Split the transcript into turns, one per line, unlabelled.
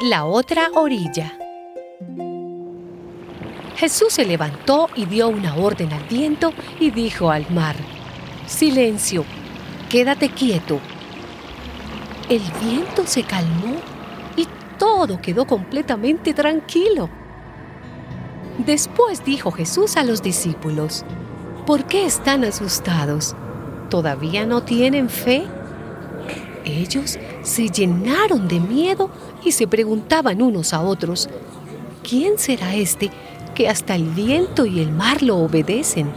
La otra orilla. Jesús se levantó y dio una orden al viento y dijo al mar, Silencio, quédate quieto. El viento se calmó y todo quedó completamente tranquilo. Después dijo Jesús a los discípulos, ¿por qué están asustados? ¿Todavía no tienen fe? Ellos se llenaron de miedo y se preguntaban unos a otros, ¿quién será este que hasta el viento y el mar lo obedecen?